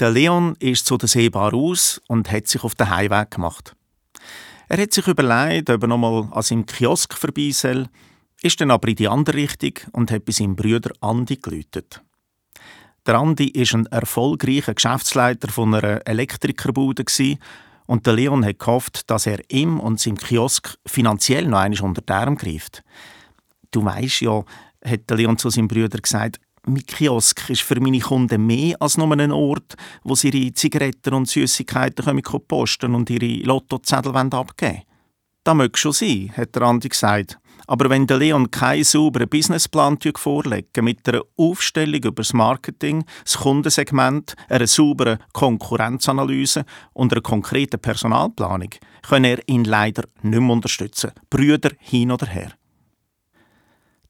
Der Leon ist zu der Seebar aus und hat sich auf den Heimweg gemacht. Er hat sich überlegt, ob er noch mal an seinem Kiosk vorbei soll, ist dann aber in die andere Richtung und hat bei seinem Bruder Andi geläutet. Der Andi ist ein erfolgreicher Geschäftsleiter von einer Elektrikerbude und der Leon hat gehofft, dass er ihm und seinem Kiosk finanziell noch einmal unter den Arm greift. Du weißt ja, hat der Leon zu seinem Bruder gesagt, mein Kiosk ist für meine Kunden mehr als nur ein Ort, wo sie ihre Zigaretten und Süßigkeiten posten und ihre Lottozettel abgeben wollen. Das mag schon sein, hat der Andi gesagt. Aber wenn der Leon keinen sauberen Businessplan vorlegt, mit einer Aufstellung über das Marketing, das Kundensegment, einer sauberen Konkurrenzanalyse und einer konkreten Personalplanung, kann er ihn leider nicht mehr unterstützen. Brüder hin oder her.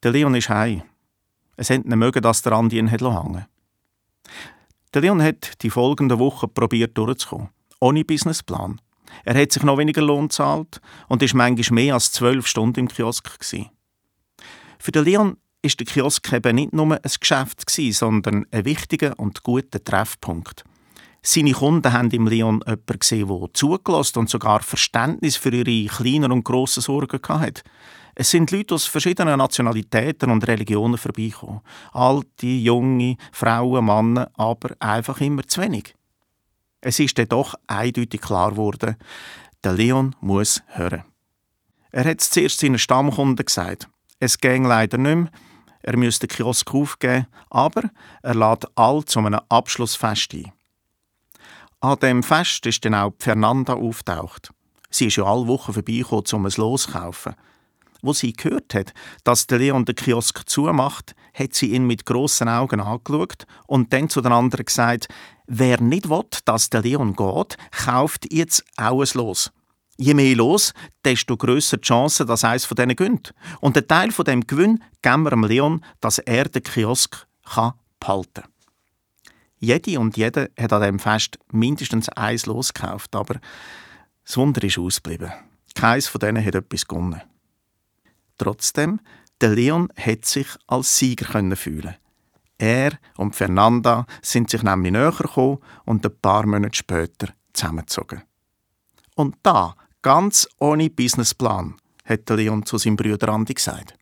Der Leon ist heim. Es hätte nicht mögen, dass der Andi ihn hängen Der Leon hat die folgenden Wochen probiert durchzukommen. Ohne Businessplan. Er hat sich noch weniger Lohn gezahlt und ist manchmal mehr als zwölf Stunden im Kiosk. Gewesen. Für den Leon ist der Kiosk eben nicht nur ein Geschäft, gewesen, sondern ein wichtiger und guter Treffpunkt. Seine Kunden haben im Leon jemanden gesehen, der zugelassen und sogar Verständnis für ihre kleinen und grossen Sorgen hatte. Es sind Leute aus verschiedenen Nationalitäten und Religionen vorbeigekommen. Alte, junge, Frauen, Männer, aber einfach immer zu wenig. Es ist dann doch eindeutig klar geworden, der Leon muss hören. Er hat es zuerst seinen Stammkunden gesagt. Es ging leider nicht mehr. Er müsste den Kiosk aufgeben, aber er lädt all zu einem Abschlussfest ein. An dem Fest ist dann auch Fernanda auftaucht. Sie ist ja alle Wochen vorbeigekommen, um ein Los zu kaufen. Wo sie gehört hat, dass der Leon den Kiosk zumacht, hat sie ihn mit grossen Augen angeschaut und dann zu den anderen gesagt, wer nicht will, dass der Leon geht, kauft jetzt ein Los. Je mehr los, desto grösser die Chance, dass eines von denen gönnt. Und ein Teil von dem Gewinn geben wir dem Leon, dass er den Kiosk kann behalten kann. Jede und jeder hat an diesem Fest mindestens eins losgekauft, aber das Wunder ist ausgeblieben. Keins von denen hat etwas gewonnen. Trotzdem, der Leon hat sich als Sieger können fühlen. Er und Fernanda sind sich nämlich näher gekommen und ein paar Monate später zusammengezogen. Und da, ganz ohne Businessplan, hat der Leon zu seinem Bruder Andi gesagt.